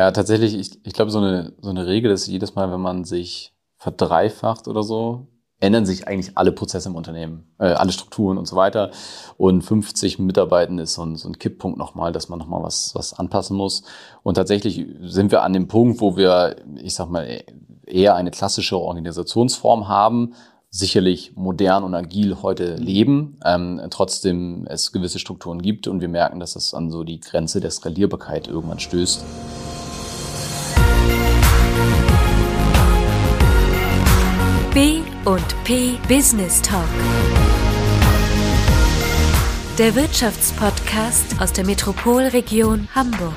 Ja, tatsächlich, ich, ich glaube, so eine, so eine Regel ist jedes Mal, wenn man sich verdreifacht oder so, ändern sich eigentlich alle Prozesse im Unternehmen, äh, alle Strukturen und so weiter. Und 50 Mitarbeitende ist so ein, so ein Kipppunkt nochmal, dass man nochmal was, was anpassen muss. Und tatsächlich sind wir an dem Punkt, wo wir, ich sag mal, eher eine klassische Organisationsform haben, sicherlich modern und agil heute leben, ähm, trotzdem es gewisse Strukturen gibt und wir merken, dass das an so die Grenze der Skalierbarkeit irgendwann stößt. B und P Business Talk. Der Wirtschaftspodcast aus der Metropolregion Hamburg.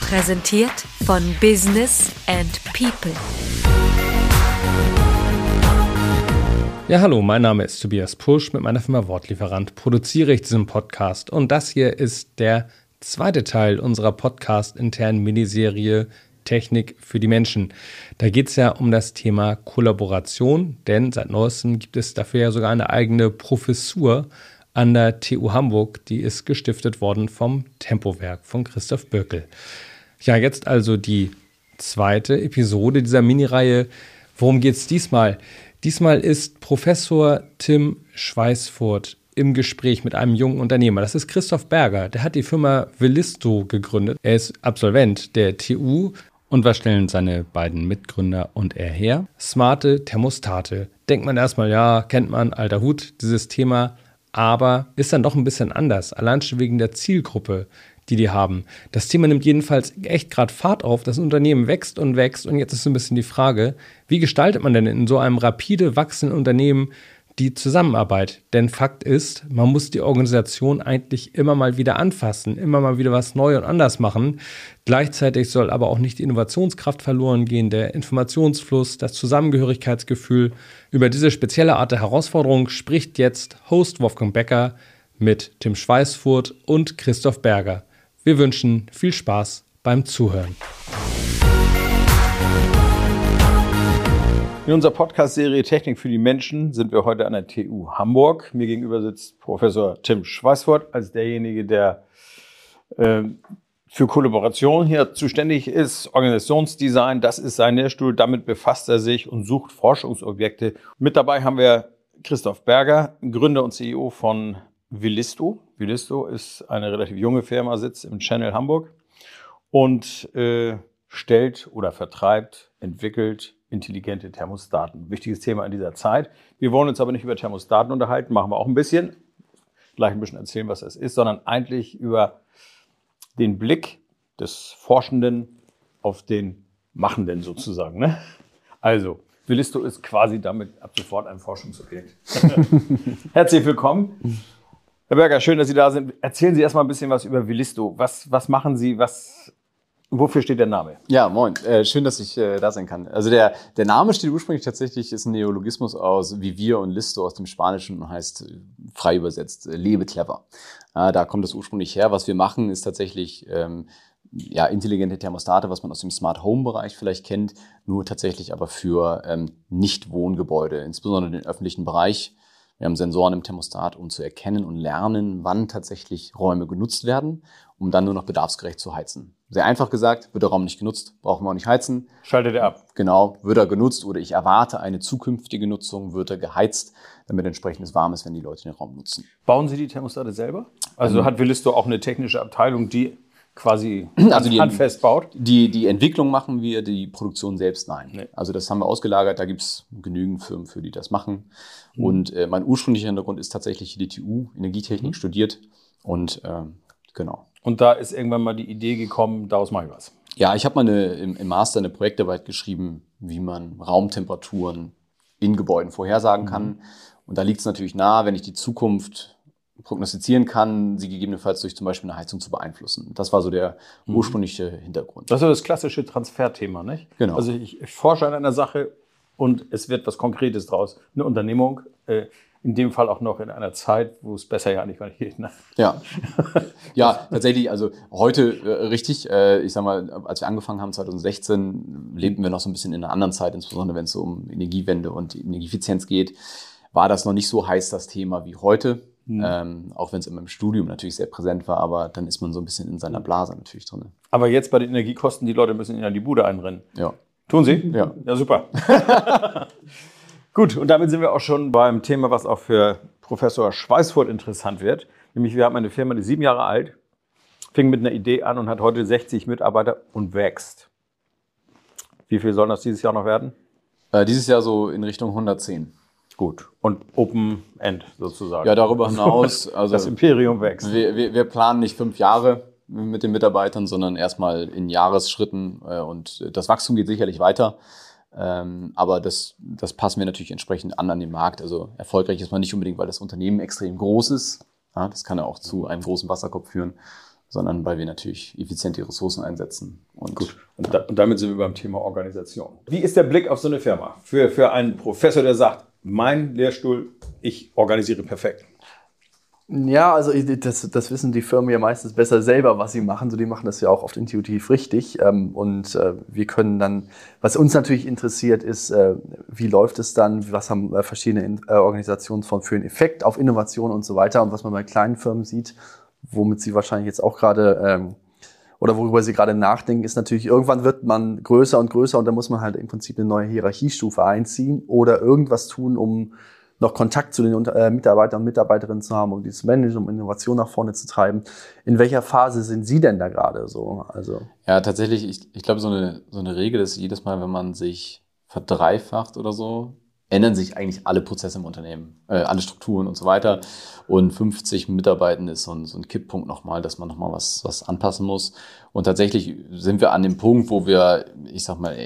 Präsentiert von Business and People. Ja, hallo, mein Name ist Tobias Pusch. Mit meiner Firma Wortlieferant produziere ich diesen Podcast und das hier ist der zweite Teil unserer podcast-internen Miniserie Technik für die Menschen. Da geht es ja um das Thema Kollaboration, denn seit neuestem gibt es dafür ja sogar eine eigene Professur an der TU Hamburg, die ist gestiftet worden vom Tempowerk von Christoph Böckel. Ja, jetzt also die zweite Episode dieser Minireihe. Worum geht es diesmal? Diesmal ist Professor Tim Schweißfurt im Gespräch mit einem jungen Unternehmer. Das ist Christoph Berger. Der hat die Firma Willisto gegründet. Er ist Absolvent der TU und was stellen seine beiden Mitgründer und er her? Smarte Thermostate. Denkt man erstmal, ja, kennt man, alter Hut, dieses Thema. Aber ist dann doch ein bisschen anders. Allein schon wegen der Zielgruppe, die die haben. Das Thema nimmt jedenfalls echt gerade Fahrt auf. Das Unternehmen wächst und wächst. Und jetzt ist so ein bisschen die Frage, wie gestaltet man denn in so einem rapide wachsenden Unternehmen die Zusammenarbeit. Denn Fakt ist, man muss die Organisation eigentlich immer mal wieder anfassen, immer mal wieder was neu und anders machen. Gleichzeitig soll aber auch nicht die Innovationskraft verloren gehen, der Informationsfluss, das Zusammengehörigkeitsgefühl. Über diese spezielle Art der Herausforderung spricht jetzt Host Wolfgang Becker mit Tim Schweißfurt und Christoph Berger. Wir wünschen viel Spaß beim Zuhören. In unserer Podcast-Serie Technik für die Menschen sind wir heute an der TU Hamburg. Mir gegenüber sitzt Professor Tim Schweißfurt als derjenige, der äh, für Kollaboration hier zuständig ist, Organisationsdesign, das ist sein Lehrstuhl, damit befasst er sich und sucht Forschungsobjekte. Mit dabei haben wir Christoph Berger, Gründer und CEO von Willisto. Willisto ist eine relativ junge Firma, sitzt im Channel Hamburg und äh, stellt oder vertreibt, entwickelt intelligente Thermostaten. Wichtiges Thema in dieser Zeit. Wir wollen uns aber nicht über Thermostaten unterhalten, machen wir auch ein bisschen. Gleich ein bisschen erzählen, was das ist, sondern eigentlich über den Blick des Forschenden auf den Machenden sozusagen. Ne? Also, Willisto ist quasi damit ab sofort ein Forschungsobjekt. Herzlich willkommen. Herr Berger, schön, dass Sie da sind. Erzählen Sie erstmal ein bisschen was über Willisto. Was, was machen Sie? Was Wofür steht der Name? Ja, moin. Äh, schön, dass ich äh, da sein kann. Also der, der Name steht ursprünglich tatsächlich, ist ein Neologismus aus Vivir und Listo aus dem Spanischen und heißt äh, frei übersetzt äh, lebe clever. Da kommt es ursprünglich her. Was wir machen, ist tatsächlich ähm, ja, intelligente Thermostate, was man aus dem Smart Home Bereich vielleicht kennt, nur tatsächlich aber für ähm, Nicht-Wohngebäude, insbesondere den öffentlichen Bereich. Wir haben Sensoren im Thermostat, um zu erkennen und lernen, wann tatsächlich Räume genutzt werden, um dann nur noch bedarfsgerecht zu heizen. Sehr einfach gesagt, wird der Raum nicht genutzt, brauchen wir auch nicht heizen. Schaltet er ab. Genau, wird er genutzt oder ich erwarte eine zukünftige Nutzung, wird er geheizt, damit entsprechend es warm ist, wenn die Leute den Raum nutzen. Bauen Sie die Thermostate selber? Also ähm, hat Willisto auch eine technische Abteilung, die quasi also die, handfest baut? Die, die Entwicklung machen wir, die Produktion selbst nein. Nee. Also das haben wir ausgelagert, da gibt es genügend Firmen für, die das machen. Mhm. Und äh, mein ursprünglicher Hintergrund ist tatsächlich die TU, Energietechnik mhm. studiert und äh, genau. Und da ist irgendwann mal die Idee gekommen, daraus mache ich was. Ja, ich habe mal eine, im, im, Master eine Projektarbeit geschrieben, wie man Raumtemperaturen in Gebäuden vorhersagen mhm. kann. Und da liegt es natürlich nahe, wenn ich die Zukunft prognostizieren kann, sie gegebenenfalls durch zum Beispiel eine Heizung zu beeinflussen. Das war so der mhm. ursprüngliche Hintergrund. Das ist das klassische Transferthema, nicht? Genau. Also ich, ich forsche an einer Sache und es wird was Konkretes draus. Eine Unternehmung, äh, in dem Fall auch noch in einer Zeit, wo es besser ja nicht mehr geht. Ne? Ja. ja, tatsächlich, also heute äh, richtig, äh, ich sag mal, als wir angefangen haben 2016, lebten wir noch so ein bisschen in einer anderen Zeit, insbesondere wenn es so um Energiewende und Energieeffizienz geht, war das noch nicht so heiß das Thema wie heute. Ähm, auch wenn es immer im Studium natürlich sehr präsent war, aber dann ist man so ein bisschen in seiner Blase natürlich drin. Aber jetzt bei den Energiekosten, die Leute müssen in die Bude einrennen. Ja. Tun sie? Ja. Ja, super. Gut, und damit sind wir auch schon beim Thema, was auch für Professor Schweißfurt interessant wird. Nämlich, wir haben eine Firma, die ist sieben Jahre alt, fing mit einer Idee an und hat heute 60 Mitarbeiter und wächst. Wie viel sollen das dieses Jahr noch werden? Äh, dieses Jahr so in Richtung 110. Gut. Und Open End sozusagen. Ja, darüber hinaus, also das Imperium wächst. wir, wir, wir planen nicht fünf Jahre mit den Mitarbeitern, sondern erstmal in Jahresschritten äh, und das Wachstum geht sicherlich weiter. Ähm, aber das, das passen wir natürlich entsprechend an an den Markt. Also erfolgreich ist man nicht unbedingt, weil das Unternehmen extrem groß ist. Ja, das kann ja auch zu einem großen Wasserkopf führen, sondern weil wir natürlich effizient die Ressourcen einsetzen. Und Gut. Und, da, und damit sind wir beim Thema Organisation. Wie ist der Blick auf so eine Firma? Für, für einen Professor, der sagt, mein Lehrstuhl, ich organisiere perfekt. Ja, also das, das wissen die Firmen ja meistens besser selber, was sie machen. So, die machen das ja auch oft intuitiv richtig. Ähm, und äh, wir können dann, was uns natürlich interessiert, ist, äh, wie läuft es dann, was haben äh, verschiedene Organisationsformen für einen Effekt auf Innovation und so weiter. Und was man bei kleinen Firmen sieht, womit sie wahrscheinlich jetzt auch gerade ähm, oder worüber sie gerade nachdenken, ist natürlich, irgendwann wird man größer und größer und da muss man halt im Prinzip eine neue Hierarchiestufe einziehen oder irgendwas tun, um noch Kontakt zu den äh, Mitarbeitern und Mitarbeiterinnen zu haben, um die zu managen, um Innovation nach vorne zu treiben. In welcher Phase sind Sie denn da gerade so? Also Ja, tatsächlich, ich, ich glaube, so eine, so eine Regel ist jedes Mal, wenn man sich verdreifacht oder so, ändern sich eigentlich alle Prozesse im Unternehmen, äh, alle Strukturen und so weiter. Und 50 Mitarbeitende ist so ein, so ein Kipppunkt nochmal, dass man nochmal was, was anpassen muss. Und tatsächlich sind wir an dem Punkt, wo wir, ich sag mal,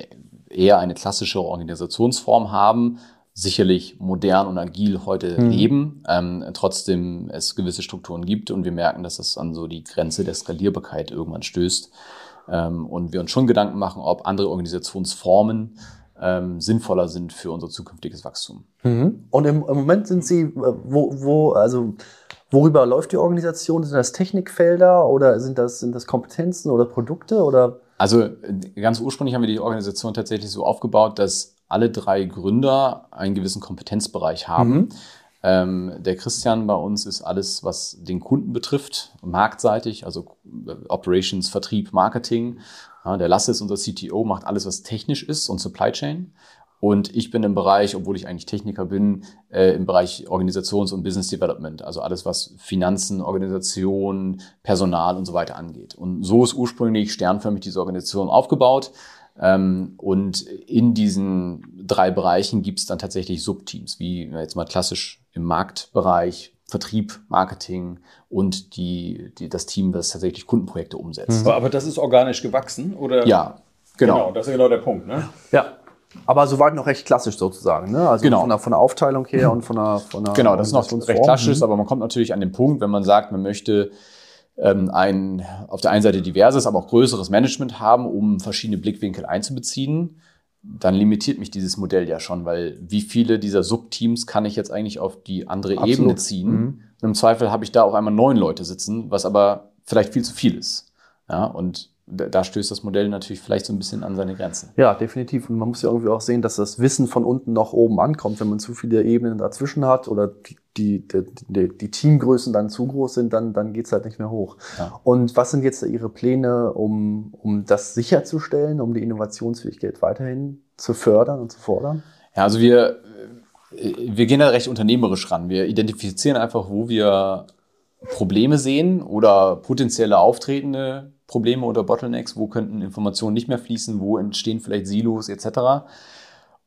eher eine klassische Organisationsform haben, sicherlich modern und agil heute leben, ähm, trotzdem es gewisse Strukturen gibt und wir merken, dass es an so die Grenze der Skalierbarkeit irgendwann stößt ähm, und wir uns schon Gedanken machen, ob andere Organisationsformen ähm, sinnvoller sind für unser zukünftiges Wachstum. und im, im Moment sind Sie, äh, wo, wo, also worüber läuft die Organisation? Sind das Technikfelder oder sind das, sind das Kompetenzen oder Produkte oder? Also äh, ganz ursprünglich haben wir die Organisation tatsächlich so aufgebaut, dass alle drei Gründer einen gewissen Kompetenzbereich haben. Ähm, der Christian bei uns ist alles, was den Kunden betrifft, marktseitig, also äh, Operations, Vertrieb, Marketing. Ja, der Lasse ist unser CTO, macht alles, was technisch ist und Supply Chain. Und ich bin im Bereich, obwohl ich eigentlich Techniker bin, äh, im Bereich Organisations- und Business Development, also alles, was Finanzen, Organisation, Personal und so weiter angeht. Und so ist ursprünglich sternförmig diese Organisation aufgebaut. Ähm, und in diesen drei Bereichen gibt es dann tatsächlich Subteams, wie jetzt mal klassisch im Marktbereich, Vertrieb, Marketing und die, die, das Team, das tatsächlich Kundenprojekte umsetzt. Aber, aber das ist organisch gewachsen, oder? Ja, genau. Das ist genau der Punkt, ne? Ja. Aber soweit noch recht klassisch sozusagen, ne? Also Genau. von, der, von der Aufteilung her und von der, von der Genau, das ist noch recht klassisch, aber man kommt natürlich an den Punkt, wenn man sagt, man möchte ein auf der einen Seite diverses, aber auch größeres Management haben, um verschiedene Blickwinkel einzubeziehen, dann limitiert mich dieses Modell ja schon, weil wie viele dieser Subteams kann ich jetzt eigentlich auf die andere Absolut. Ebene ziehen? Und im Zweifel habe ich da auf einmal neun Leute sitzen, was aber vielleicht viel zu viel ist. Ja, und da stößt das Modell natürlich vielleicht so ein bisschen an seine Grenzen. Ja, definitiv. Und man muss ja irgendwie auch sehen, dass das Wissen von unten nach oben ankommt. Wenn man zu viele Ebenen dazwischen hat oder die, die, die, die, Teamgrößen dann zu groß sind, dann, dann geht's halt nicht mehr hoch. Ja. Und was sind jetzt Ihre Pläne, um, um das sicherzustellen, um die Innovationsfähigkeit weiterhin zu fördern und zu fordern? Ja, also wir, äh, wir gehen da recht unternehmerisch ran. Wir identifizieren einfach, wo wir Probleme sehen oder potenzielle auftretende Probleme oder Bottlenecks, wo könnten Informationen nicht mehr fließen, wo entstehen vielleicht Silos etc.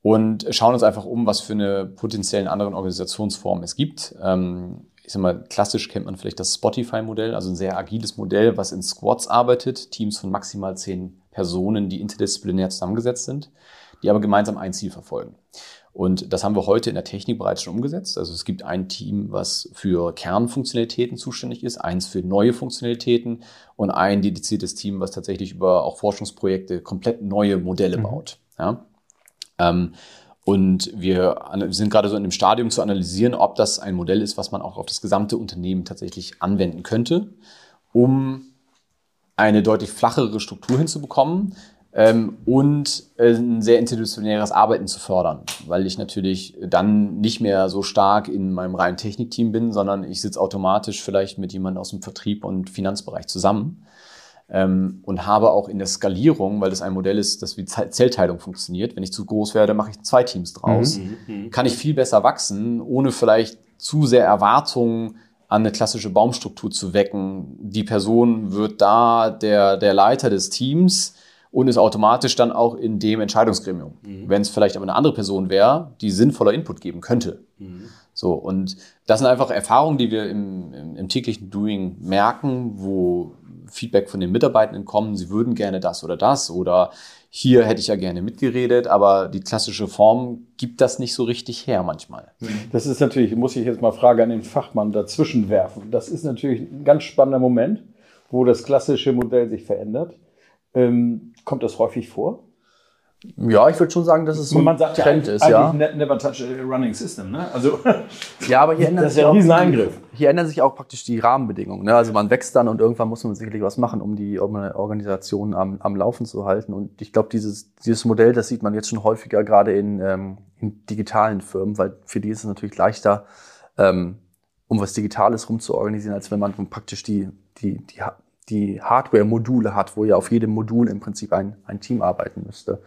Und schauen uns einfach um, was für eine potenziellen anderen Organisationsform es gibt. Ähm, ich sag mal, klassisch kennt man vielleicht das Spotify-Modell, also ein sehr agiles Modell, was in Squads arbeitet, Teams von maximal zehn Personen, die interdisziplinär zusammengesetzt sind, die aber gemeinsam ein Ziel verfolgen. Und das haben wir heute in der Technik bereits schon umgesetzt. Also es gibt ein Team, was für Kernfunktionalitäten zuständig ist, eins für neue Funktionalitäten und ein dediziertes Team, was tatsächlich über auch Forschungsprojekte komplett neue Modelle baut. Ja? Ähm, und wir sind gerade so in dem Stadium zu analysieren, ob das ein Modell ist, was man auch auf das gesamte Unternehmen tatsächlich anwenden könnte, um eine deutlich flachere Struktur hinzubekommen, ähm, und äh, ein sehr institutionäres Arbeiten zu fördern, weil ich natürlich dann nicht mehr so stark in meinem reinen Technikteam bin, sondern ich sitze automatisch vielleicht mit jemandem aus dem Vertrieb und Finanzbereich zusammen ähm, und habe auch in der Skalierung, weil das ein Modell ist, das wie Zellteilung funktioniert, wenn ich zu groß werde, mache ich zwei Teams draus, mhm. mhm. kann ich viel besser wachsen, ohne vielleicht zu sehr Erwartungen an eine klassische Baumstruktur zu wecken. Die Person wird da der, der Leiter des Teams und ist automatisch dann auch in dem Entscheidungsgremium. Mhm. Wenn es vielleicht aber eine andere Person wäre, die sinnvoller Input geben könnte. Mhm. So, und das sind einfach Erfahrungen, die wir im, im, im täglichen Doing merken, wo Feedback von den Mitarbeitenden kommen, sie würden gerne das oder das oder hier hätte ich ja gerne mitgeredet, aber die klassische Form gibt das nicht so richtig her manchmal. Das ist natürlich, muss ich jetzt mal Frage an den Fachmann dazwischen werfen. Das ist natürlich ein ganz spannender Moment, wo das klassische Modell sich verändert. Ähm, kommt das häufig vor? Ja, ich würde schon sagen, dass es so Man sagt Trend ja, ist. Ja. Ne-, never touch a running system. Ne? Also, ja, aber hier ändert das ist ja ein Rieseneingriff. Hier ändern sich auch praktisch die Rahmenbedingungen. Ne? Also man wächst dann und irgendwann muss man sicherlich was machen, um die Organisation am, am Laufen zu halten. Und ich glaube, dieses, dieses Modell, das sieht man jetzt schon häufiger, gerade in, ähm, in digitalen Firmen, weil für die ist es natürlich leichter, ähm, um was Digitales rumzuorganisieren, als wenn man praktisch die, die, die, die Hardware-Module hat, wo ja auf jedem Modul im Prinzip ein, ein Team arbeiten müsste.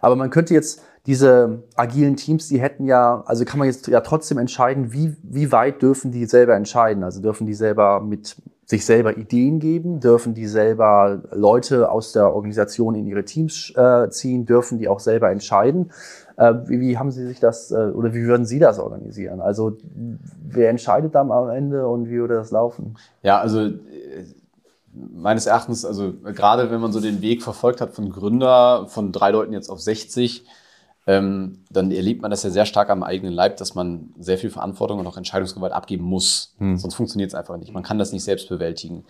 Aber man könnte jetzt diese agilen Teams, die hätten ja, also kann man jetzt ja trotzdem entscheiden, wie, wie weit dürfen die selber entscheiden? Also dürfen die selber mit sich selber Ideen geben, dürfen die selber Leute aus der Organisation in ihre Teams äh, ziehen, dürfen die auch selber entscheiden. Äh, wie, wie haben Sie sich das äh, oder wie würden Sie das organisieren? Also wer entscheidet dann am Ende und wie würde das laufen? Ja, also äh, meines Erachtens, also gerade wenn man so den Weg verfolgt hat von Gründer, von drei Leuten jetzt auf 60, ähm, dann erlebt man das ja sehr stark am eigenen Leib, dass man sehr viel Verantwortung und auch Entscheidungsgewalt abgeben muss. Hm. Sonst funktioniert es einfach nicht. Man kann das nicht selbst bewältigen.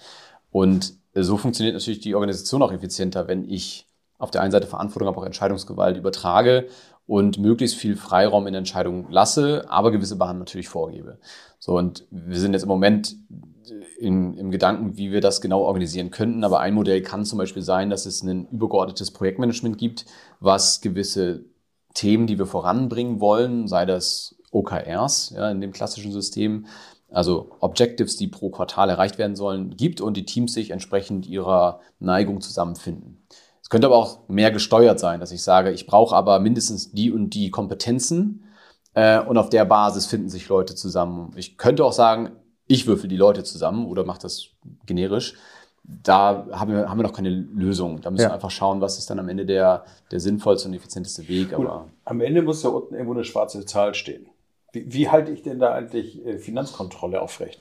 Und so funktioniert natürlich die Organisation auch effizienter, wenn ich auf der einen Seite Verantwortung, aber auch Entscheidungsgewalt übertrage und möglichst viel Freiraum in Entscheidungen lasse, aber gewisse Bahnen natürlich vorgebe. So, und wir sind jetzt im Moment in, im Gedanken, wie wir das genau organisieren könnten. Aber ein Modell kann zum Beispiel sein, dass es ein übergeordnetes Projektmanagement gibt, was gewisse Themen, die wir voranbringen wollen, sei das OKRs ja, in dem klassischen System, also Objectives, die pro Quartal erreicht werden sollen, gibt und die Teams sich entsprechend ihrer Neigung zusammenfinden. Es könnte aber auch mehr gesteuert sein, dass ich sage, ich brauche aber mindestens die und die Kompetenzen äh, und auf der Basis finden sich Leute zusammen. Ich könnte auch sagen, ich würfel die Leute zusammen oder mache das generisch. Da haben wir, haben wir noch keine Lösung. Da müssen ja. wir einfach schauen, was ist dann am Ende der, der sinnvollste und effizienteste Weg. Aber am Ende muss da unten irgendwo eine schwarze Zahl stehen. Wie, wie halte ich denn da eigentlich äh, Finanzkontrolle aufrecht?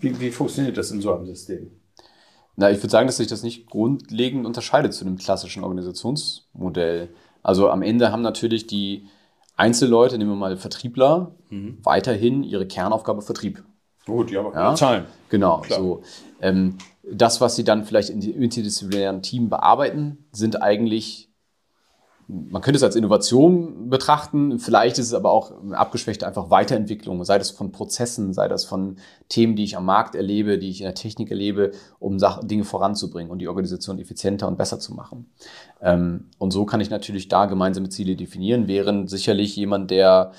Wie, wie funktioniert das in so einem System? Na, ich würde sagen, dass sich das nicht grundlegend unterscheidet zu einem klassischen Organisationsmodell. Also am Ende haben natürlich die Einzelleute, nehmen wir mal Vertriebler, mhm. weiterhin ihre Kernaufgabe Vertrieb. Gut, ja, aber ja? Zahlen. Genau, Klar. so. Ähm, das, was sie dann vielleicht in dem interdisziplinären Team bearbeiten, sind eigentlich, man könnte es als Innovation betrachten, vielleicht ist es aber auch abgeschwächte einfach Weiterentwicklung, sei das von Prozessen, sei das von Themen, die ich am Markt erlebe, die ich in der Technik erlebe, um Sachen, Dinge voranzubringen und die Organisation effizienter und besser zu machen. Ähm, und so kann ich natürlich da gemeinsame Ziele definieren, während sicherlich jemand, der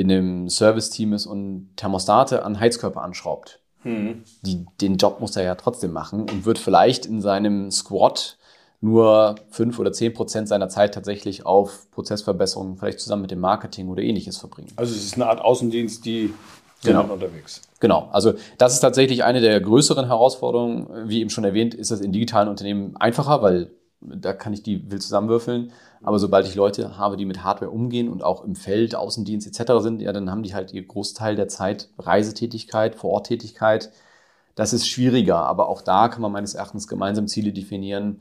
in einem Service-Team ist und Thermostate an Heizkörper anschraubt. Mhm. Die, den Job muss er ja trotzdem machen und wird vielleicht in seinem Squad nur fünf oder zehn Prozent seiner Zeit tatsächlich auf Prozessverbesserungen, vielleicht zusammen mit dem Marketing oder ähnliches verbringen. Also es ist eine Art Außendienst, die genau. unterwegs. Genau. Also das ist tatsächlich eine der größeren Herausforderungen. Wie eben schon erwähnt, ist das in digitalen Unternehmen einfacher, weil da kann ich die wild zusammenwürfeln. Aber sobald ich Leute habe, die mit Hardware umgehen und auch im Feld, Außendienst etc. sind, ja, dann haben die halt ihr Großteil der Zeit Reisetätigkeit, Vororttätigkeit. Das ist schwieriger, aber auch da kann man meines Erachtens gemeinsam Ziele definieren,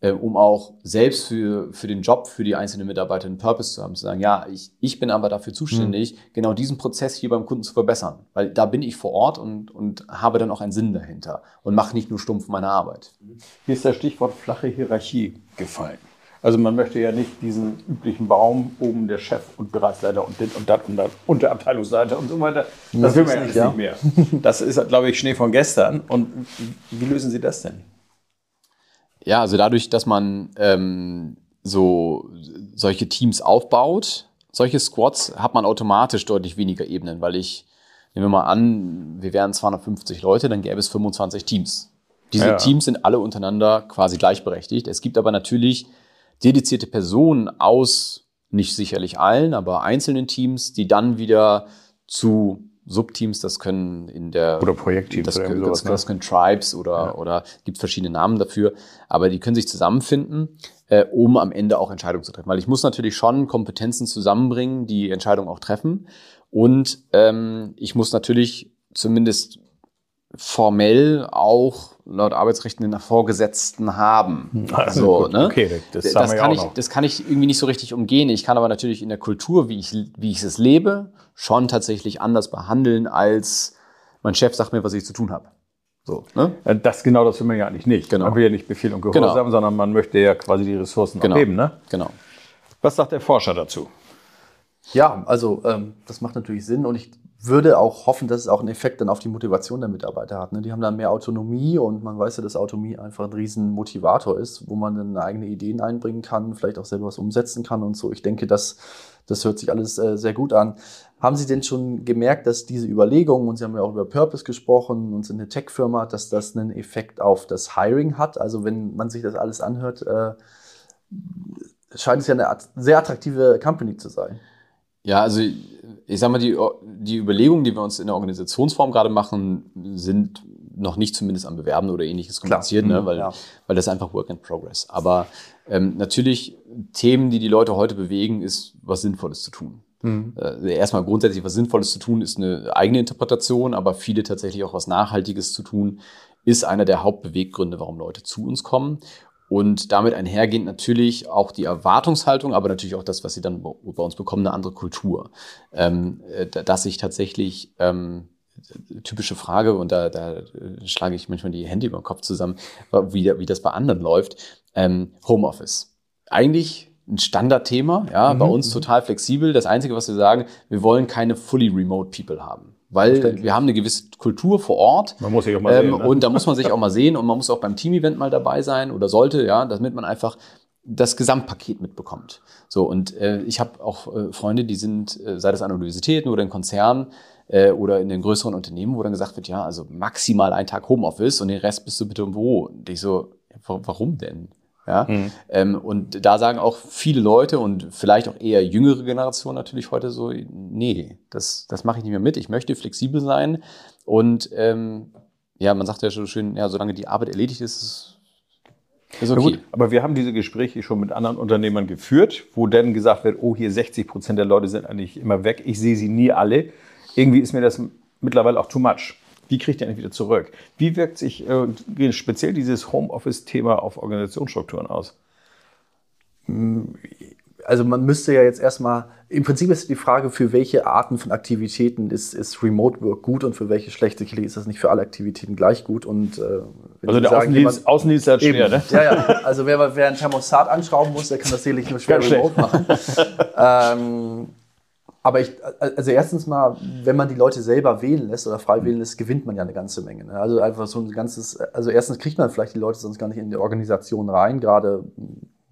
äh, um auch selbst für, für den Job, für die einzelnen Mitarbeiter einen Purpose zu haben, zu sagen, ja, ich, ich bin aber dafür zuständig, mhm. genau diesen Prozess hier beim Kunden zu verbessern. Weil da bin ich vor Ort und, und habe dann auch einen Sinn dahinter und mache nicht nur stumpf meine Arbeit. Hier ist das Stichwort flache Hierarchie gefallen. Also man möchte ja nicht diesen üblichen Baum, oben der Chef und Bereichsleiter und den und das und das und der Abteilungsleiter und so weiter. Das, das will man ja nicht, ja. nicht mehr. Das ist, glaube ich, Schnee von gestern. Und wie lösen Sie das denn? Ja, also dadurch, dass man ähm, so solche Teams aufbaut, solche Squads, hat man automatisch deutlich weniger Ebenen, weil ich, nehmen wir mal an, wir wären 250 Leute, dann gäbe es 25 Teams. Diese Ja. Teams sind alle untereinander quasi gleichberechtigt. Es gibt aber natürlich dedizierte Personen aus, nicht sicherlich allen, aber einzelnen Teams, die dann wieder zu Subteams, das können in der Oder Projektteams das, oder können, sowas, ne? das können Tribes oder, Ja. oder gibt verschiedene Namen dafür, aber die können sich zusammenfinden, äh, um am Ende auch Entscheidungen zu treffen. Weil ich muss natürlich schon Kompetenzen zusammenbringen, die Entscheidungen auch treffen. Und ähm, ich muss natürlich zumindest formell auch laut Arbeitsrechten einen Vorgesetzten haben. So, Gut, ne? Okay, das, Das, haben wir ja kann ich, das kann ich irgendwie nicht so richtig umgehen. Ich kann aber natürlich in der Kultur, wie ich, wie ich es lebe, schon tatsächlich anders behandeln, als mein Chef sagt mir, was ich zu tun habe. So, ne? Äh, Das genau, das will man ja eigentlich nicht. Genau. Man will ja nicht Befehl und Gehorsam, Genau. sondern man möchte ja quasi die Ressourcen Genau. abheben. Ne? Genau. Was sagt der Forscher dazu? Ja, also ähm, das macht natürlich Sinn und ich würde auch hoffen, dass es auch einen Effekt dann auf die Motivation der Mitarbeiter hat. Ne? Die haben dann mehr Autonomie und man weiß ja, dass Autonomie einfach ein riesen Motivator ist, wo man dann eigene Ideen einbringen kann, vielleicht auch selber was umsetzen kann und so. Ich denke, das, das hört sich alles äh, sehr gut an. Haben Sie denn schon gemerkt, dass diese Überlegungen, und Sie haben ja auch über Purpose gesprochen und sind eine Tech-Firma, dass das einen Effekt auf das Hiring hat? Also wenn man sich das alles anhört, äh, scheint es ja eine sehr attraktive Company zu sein. Ja, also ich sag mal, die, die Überlegungen, die wir uns in der Organisationsform gerade machen, sind noch nicht zumindest am Bewerben oder ähnliches Klar. kommuniziert, ne? Mhm, weil, ja. weil das einfach Work in Progress. Aber ähm, natürlich, Themen, die die Leute heute bewegen, ist was Sinnvolles zu tun. Äh, erstmal grundsätzlich was Sinnvolles zu tun, ist eine eigene Interpretation, aber viele tatsächlich auch was Nachhaltiges zu tun, ist einer der Hauptbeweggründe, warum Leute zu uns kommen. Und damit einhergehend natürlich auch die Erwartungshaltung, aber natürlich auch das, was sie dann bei uns bekommen, eine andere Kultur. Ähm, äh, dass ich tatsächlich ähm, typische Frage, und da, da schlage ich manchmal die Hände über den Kopf zusammen, wie, wie das bei anderen läuft. Ähm, Homeoffice. Eigentlich ein Standardthema, ja, bei uns total flexibel. Das Einzige, was wir sagen, wir wollen keine fully remote people haben. Weil wir haben eine gewisse Kultur vor Ort. Man muss sich auch mal ähm, sehen, ne? Und da muss man sich auch mal sehen und man muss auch beim Team-Event mal dabei sein oder sollte, ja, damit man einfach das Gesamtpaket mitbekommt. So, und äh, ich habe auch äh, Freunde, die sind, äh, sei das an Universitäten oder in Konzernen äh, oder in den größeren Unternehmen, wo dann gesagt wird, ja, also maximal ein Tag Homeoffice und den Rest bist du bitte im Büro. Und ich so, warum denn? Ja, ähm, und da sagen auch viele Leute und vielleicht auch eher jüngere Generationen natürlich heute so, nee, das, das mache ich nicht mehr mit. Ich möchte flexibel sein und ähm, ja, man sagt ja schon schön, ja, solange die Arbeit erledigt ist, ist, ist okay. gut, aber wir haben diese Gespräche schon mit anderen Unternehmern geführt, wo dann gesagt wird, oh, hier 60 Prozent der Leute sind eigentlich immer weg. Ich sehe sie nie alle. Irgendwie ist mir das mittlerweile auch too much. Wie kriegt ihr eigentlich wieder zurück? Wie wirkt sich äh, speziell dieses Homeoffice-Thema auf Organisationsstrukturen aus? Also man müsste ja jetzt erstmal, im Prinzip ist die Frage, für welche Arten von Aktivitäten ist, ist Remote Work gut und für welche schlecht. Sicherlich ist das nicht für alle Aktivitäten gleich gut. Und, äh, Also der sagen, Außendienst, jemand- Außendienst hat schwer, ne? Ja, ja. Also wer, wer ein Thermostat anschrauben muss, der kann das sicherlich nur schwer Ganz remote machen. ähm, aber ich, also erstens mal, wenn man die Leute selber wählen lässt oder frei wählen lässt, gewinnt man ja eine ganze Menge. Ne? Also einfach so ein ganzes, also erstens kriegt man vielleicht die Leute sonst gar nicht in die Organisation rein, gerade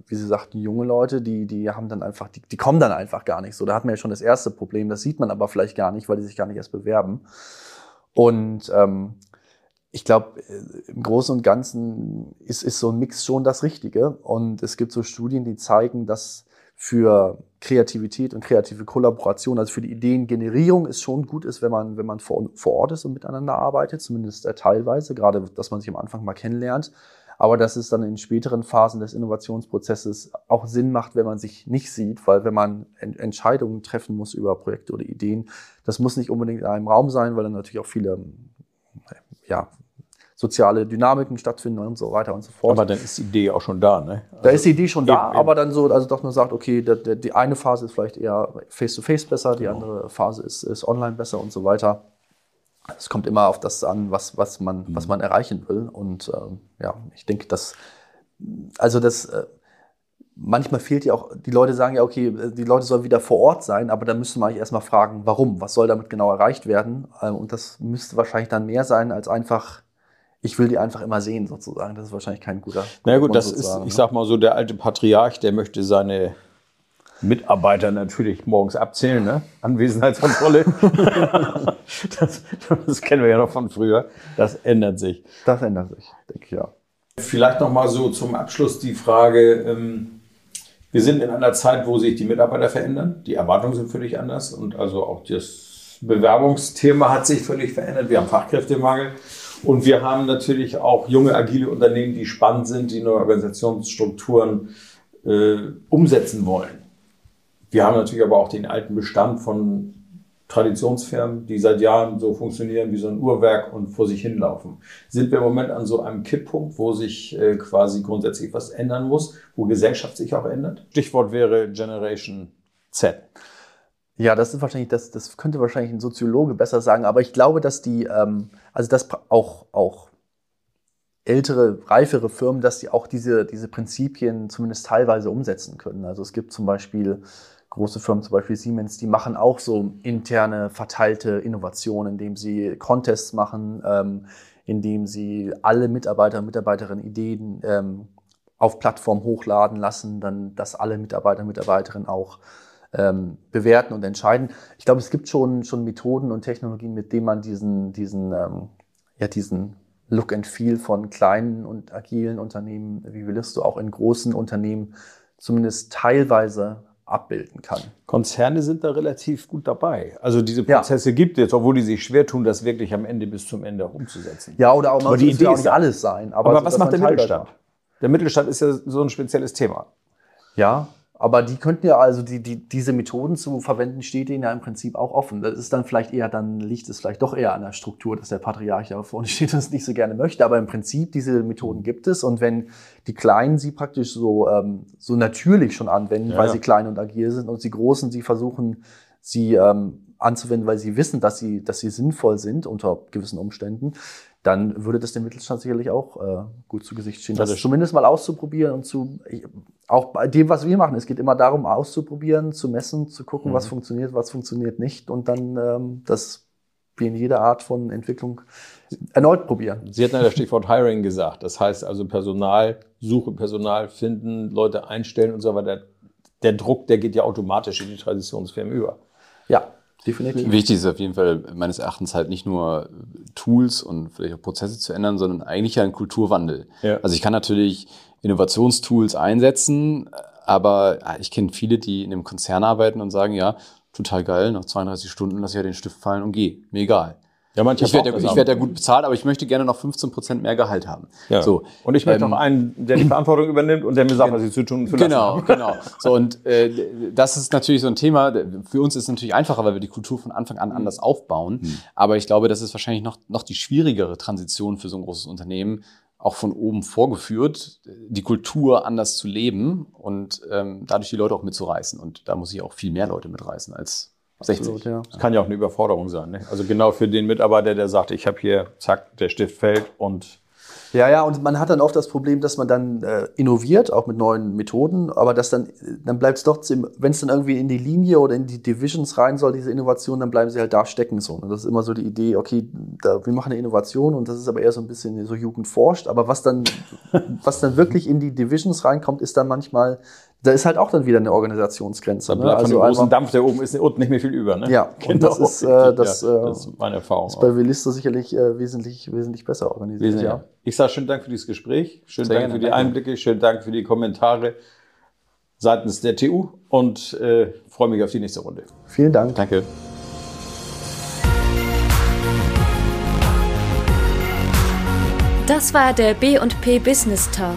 wie Sie sagten, junge Leute, die, die haben dann einfach, die, die kommen dann einfach gar nicht so. Da hat man ja schon das erste Problem, das sieht man aber vielleicht gar nicht, weil die sich gar nicht erst bewerben. Und ähm, ich glaube, im Großen und Ganzen ist, ist so ein Mix schon das Richtige. Und es gibt so Studien, die zeigen, dass für Kreativität und kreative Kollaboration, also für die Ideengenerierung, es schon gut ist, wenn man, wenn man vor, vor Ort ist und miteinander arbeitet, zumindest äh, teilweise, gerade dass man sich am Anfang mal kennenlernt. Aber dass es dann in späteren Phasen des Innovationsprozesses auch Sinn macht, wenn man sich nicht sieht, weil wenn man en Entscheidungen treffen muss über Projekte oder Ideen, das muss nicht unbedingt in einem Raum sein, weil dann natürlich auch viele ja, soziale Dynamiken stattfinden und so weiter und so fort. Aber dann ist die Idee auch schon da, ne? Da ist die Idee schon da, eben, eben. aber dann so, also doch nur sagt, okay, der, die eine Phase ist vielleicht eher face-to-face besser, die andere Phase ist, ist online besser und so weiter. Es kommt immer auf das an, was, was, man, was man erreichen will. Und ähm, ja, ich denke, dass, also das, äh, manchmal fehlt ja auch, die Leute sagen ja, okay, die Leute sollen wieder vor Ort sein, aber dann müsste man eigentlich erstmal fragen, warum, was soll damit genau erreicht werden? Ähm, und das müsste wahrscheinlich dann mehr sein, als einfach ich will die einfach immer sehen, sozusagen. Das ist wahrscheinlich kein guter. Na ja, gut, Grund, das ist, ich ne? sag mal so, der alte Patriarch, der möchte seine Mitarbeiter natürlich morgens abzählen, ne? Anwesenheitskontrolle. das, das kennen wir ja noch von früher. Das ändert sich. Das ändert sich, denke ich, ja. Vielleicht noch mal so zum Abschluss die Frage, ähm, wir sind in einer Zeit, wo sich die Mitarbeiter verändern. Die Erwartungen sind völlig anders und also auch das Bewerbungsthema hat sich völlig verändert. Wir haben Fachkräftemangel und wir haben natürlich auch junge, agile Unternehmen, die spannend sind, die neue Organisationsstrukturen äh, umsetzen wollen. Wir haben natürlich aber auch den alten Bestand von Traditionsfirmen, die seit Jahren so funktionieren wie so ein Uhrwerk und vor sich hinlaufen. Sind wir im Moment an so einem Kipppunkt, wo sich äh, quasi grundsätzlich was ändern muss, wo Gesellschaft sich auch ändert? Stichwort wäre Generation Z. Ja, das ist wahrscheinlich, das, das könnte wahrscheinlich ein Soziologe besser sagen, aber ich glaube, dass die, ähm, also dass auch, auch ältere, reifere Firmen, dass die auch diese, diese Prinzipien zumindest teilweise umsetzen können. Also es gibt zum Beispiel große Firmen, zum Beispiel Siemens, die machen auch so interne, verteilte Innovationen, indem sie Contests machen, ähm, indem sie alle Mitarbeiter und Mitarbeiterinnen Ideen ähm, auf Plattform hochladen lassen, dann, dass alle Mitarbeiter und Mitarbeiterinnen auch ähm, bewerten und entscheiden. Ich glaube, es gibt schon, schon Methoden und Technologien, mit denen man diesen, diesen, ähm, ja, diesen Look and Feel von kleinen und agilen Unternehmen wie Willisto auch in großen Unternehmen zumindest teilweise abbilden kann. Konzerne sind da relativ gut dabei. Also diese Ja. Prozesse gibt es, obwohl die sich schwer tun, das wirklich am Ende bis zum Ende umzusetzen. Ja, oder auch, Aber die Idee ja nicht alles sein. Aber, Aber so, was macht der Mittelstand? Der Mittelstand ist ja so ein spezielles Thema. Ja, aber die könnten ja also die, die, diese Methoden zu verwenden, steht ihnen ja im Prinzip auch offen. Das ist dann vielleicht eher, dann liegt es vielleicht doch eher an der Struktur, dass der Patriarch da vorne steht und es nicht so gerne möchte. Aber im Prinzip, diese Methoden gibt es. Und wenn die Kleinen sie praktisch so, ähm, so natürlich schon anwenden, Ja, weil ja. sie klein und agil sind, und die Großen sie versuchen, sie ähm, anzuwenden, weil sie wissen, dass sie, dass sie sinnvoll sind unter gewissen Umständen, dann würde das dem Mittelstand sicherlich auch äh, gut zu Gesicht stehen. Das das zumindest mal auszuprobieren und zu, auch bei dem, was wir machen, es geht immer darum, auszuprobieren, zu messen, zu gucken, Mhm. was funktioniert, was funktioniert nicht und dann ähm, das wie in jeder Art von Entwicklung erneut probieren. Sie hatten ja das Stichwort Hiring gesagt. Das heißt also Personal, Suche, Personal finden, Leute einstellen und so weiter. Der Druck, der geht ja automatisch in die Traditionsfirmen über. Ja, definitiv. Wichtig ist auf jeden Fall meines Erachtens halt nicht nur Tools und vielleicht auch Prozesse zu ändern, sondern eigentlich ja ein Kulturwandel. Ja. Also ich kann natürlich Innovationstools einsetzen, aber ah, ich kenne viele, die in einem Konzern arbeiten und sagen, ja, total geil, nach 32 Stunden lasse ich ja den Stift fallen und gehe. Mir egal. Ja, manche Ich werde, ja, werde ja gut bezahlt, aber ich möchte gerne noch 15 Prozent mehr Gehalt haben. Ja. So. Und ich möchte Ähm, auch einen, der die Verantwortung übernimmt und der mir sagt, was ich zu tun und zu Genau, genau. So, und äh, das ist natürlich so ein Thema. Für uns ist es natürlich einfacher, weil wir die Kultur von Anfang an anders aufbauen. Aber ich glaube, das ist wahrscheinlich noch, noch die schwierigere Transition für so ein großes Unternehmen, auch von oben vorgeführt, die Kultur anders zu leben und ähm, dadurch die Leute auch mitzureißen. Und da muss ich auch viel mehr Leute mitreißen als 60. Absolut, ja. Das kann ja auch eine Überforderung sein. Ne? Also genau für den Mitarbeiter, der sagt, ich habe hier, zack, der Stift fällt und Ja, ja, und man hat dann oft das Problem, dass man dann äh, innoviert, auch mit neuen Methoden, aber dass dann, dann bleibt es trotzdem, wenn es dann irgendwie in die Linie oder in die Divisions rein soll, diese Innovation, dann bleiben sie halt da stecken so. Und das ist immer so die Idee, okay, da, wir machen eine Innovation und das ist aber eher so ein bisschen so Jugend forscht, aber was dann, was dann wirklich in die Divisions reinkommt, ist dann manchmal, da ist halt auch dann wieder eine Organisationsgrenze. da ne? bleibt von dem großen Dampf, der oben ist, unten nicht mehr viel über. Ne? Ja, und das ist, äh, das, ja, äh, das ist meine Erfahrung. ist bei Willisto sicherlich äh, wesentlich, wesentlich besser organisiert. Wesentlich. Ja. Ich sage schönen Dank für dieses Gespräch, schönen Sehr Dank gerne, für die danke. Einblicke, schönen Dank für die Kommentare seitens der TU und äh, freue mich auf die nächste Runde. Vielen Dank. Danke. Das war der B&P Business Talk.